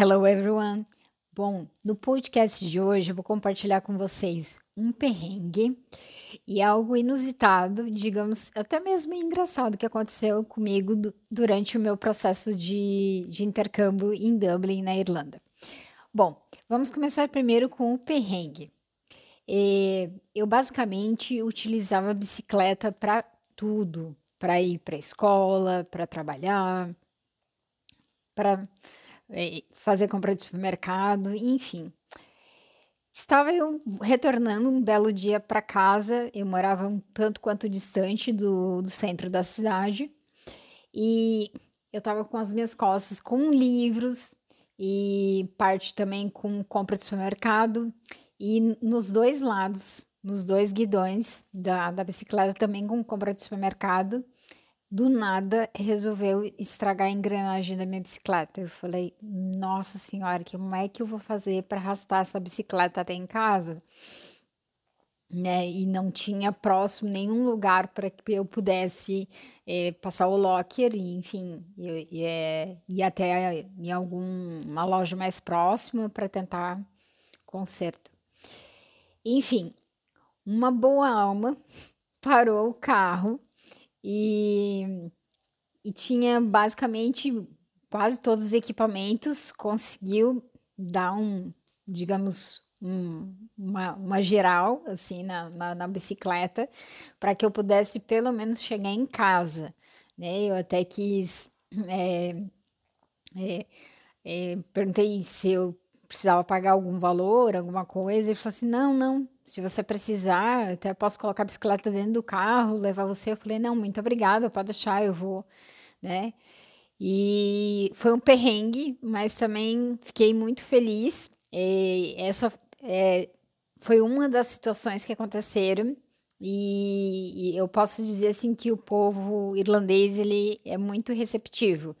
Hello everyone! Bom, no podcast de hoje eu vou compartilhar com vocês um perrengue e algo inusitado, digamos, até mesmo engraçado que aconteceu comigo durante o meu processo de, de intercâmbio em Dublin, na Irlanda. Bom, vamos começar primeiro com o perrengue. É, eu basicamente utilizava a bicicleta para tudo, para ir para a escola, para trabalhar, para fazer compra de supermercado, enfim. Estava eu retornando um belo dia para casa, eu morava um tanto quanto distante do, do centro da cidade, e eu estava com as minhas costas com livros e parte também com compra de supermercado, e nos dois lados, nos dois guidões da, da bicicleta também com compra de supermercado, do nada resolveu estragar a engrenagem da minha bicicleta. Eu falei, nossa senhora, como é que eu vou fazer para arrastar essa bicicleta até em casa? Né? E não tinha próximo nenhum lugar para que eu pudesse é, passar o locker, e, enfim, e, ir até em alguma loja mais próxima para tentar conserto. Enfim, uma boa alma parou o carro e, e tinha basicamente quase todos os equipamentos, conseguiu dar um, digamos, um, uma, uma geral assim na, na, na bicicleta para que eu pudesse pelo menos chegar em casa, né? Eu até quis é, é, é, perguntei se eu precisava pagar algum valor, alguma coisa, e falou assim: não, não, se você precisar, até posso colocar a bicicleta dentro do carro, levar você. Eu falei: não, muito obrigada, pode deixar, eu vou, né? E foi um perrengue, mas também fiquei muito feliz. E essa é, foi uma das situações que aconteceram. E, e eu posso dizer assim que o povo irlandês ele é muito receptivo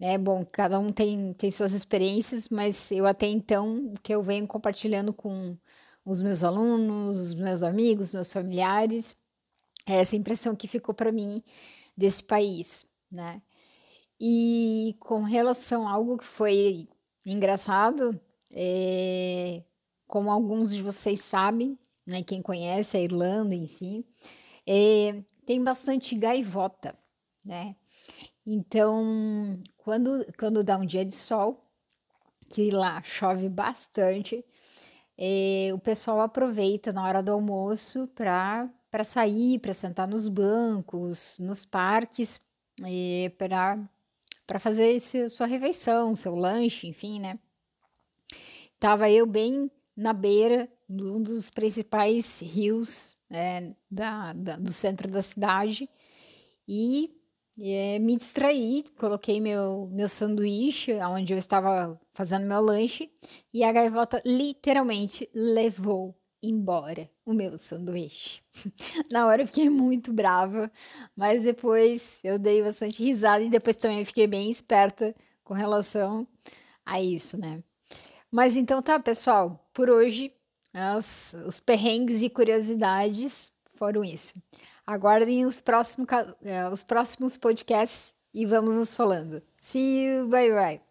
né? Bom, cada um tem, tem suas experiências, mas eu até então, o que eu venho compartilhando com os meus alunos, os meus amigos, meus familiares, é essa impressão que ficou para mim desse país, né? E com relação a algo que foi engraçado, é, como alguns de vocês sabem, né, quem conhece a Irlanda em si, é, tem bastante gaivota, né? Então, quando, quando dá um dia de sol, que lá chove bastante, é, o pessoal aproveita na hora do almoço para sair, para sentar nos bancos, nos parques, é, para fazer esse, sua refeição, seu lanche, enfim, né? Tava eu bem na beira de um dos principais rios é, da, da, do centro da cidade e é, me distraí, coloquei meu, meu sanduíche onde eu estava fazendo meu lanche e a gaivota literalmente levou embora o meu sanduíche. Na hora eu fiquei muito brava, mas depois eu dei bastante risada e depois também fiquei bem esperta com relação a isso, né? Mas então tá, pessoal, por hoje as, os perrengues e curiosidades foram isso. Aguardem os, próximos, uh, os próximos podcasts e vamos nos falando. See you, bye bye.